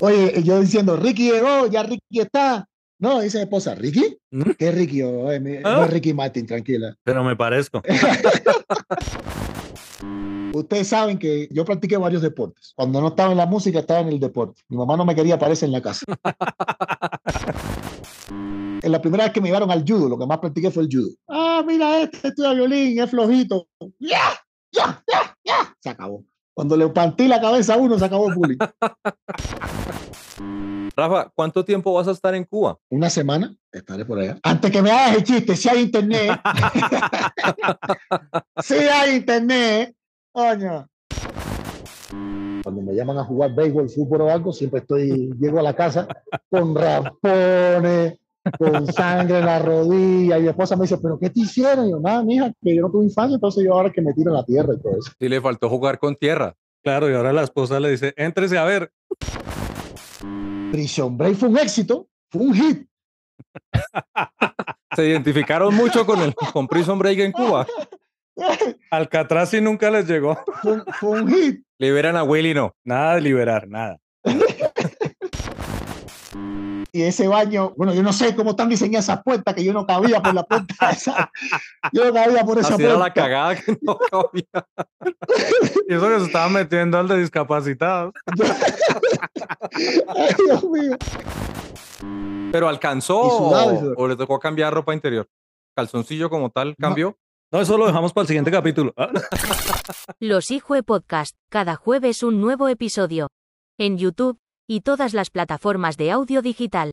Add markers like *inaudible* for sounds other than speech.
Oye, yo diciendo, Ricky llegó, ya Ricky está. No, dice mi esposa, ¿Ricky? ¿Mm? ¿Qué Ricky? Oye, mi- ¿Ah? No es Ricky Martin, tranquila. Pero me parezco. *laughs* Ustedes saben que yo practiqué varios deportes. Cuando no estaba en la música, estaba en el deporte. Mi mamá no me quería aparecer en la casa. *laughs* en la primera vez que me llevaron al judo, lo que más practiqué fue el judo. Ah, mira este, estudia violín, es flojito. ¡Ya! ¡Ya! ¡Ya! ¡Ya! Se acabó. Cuando le partí la cabeza a uno, se acabó el bullying. *laughs* Rafa, ¿cuánto tiempo vas a estar en Cuba? Una semana estaré por allá. Antes que me hagas el chiste, si hay internet. *laughs* si hay internet. Coño. Cuando me llaman a jugar béisbol, fútbol o algo, siempre estoy, llego a la casa con raspones, con sangre en la rodilla. Y mi esposa me dice, ¿pero qué te hicieron? Y yo, nada, mija, que yo no tuve infancia, entonces yo ahora que me tiro en la tierra y todo eso. Sí le faltó jugar con tierra. Claro, y ahora la esposa le dice, éntrese a ver. Prison Break fue un éxito, fue un hit. Se identificaron mucho con el con Prison Break en Cuba. Alcatraz sí nunca les llegó. Fue, un- fue un hit. Liberan a Willy, no. Nada de liberar, nada. y ese baño, bueno, yo no sé cómo están diseñadas esas puertas, que yo no cabía por la puerta esa. Yo no cabía por esa Así era la puerta. cagada que no cabía. Y eso que se estaba metiendo al de discapacitados. *laughs* Ay, Dios mío. Pero alcanzó o le tocó cambiar ropa interior. Calzoncillo como tal cambió. No, eso lo dejamos para el siguiente capítulo. Ah. *laughs* Los Hijue Podcast, cada jueves un nuevo episodio. En YouTube y todas las plataformas de audio digital.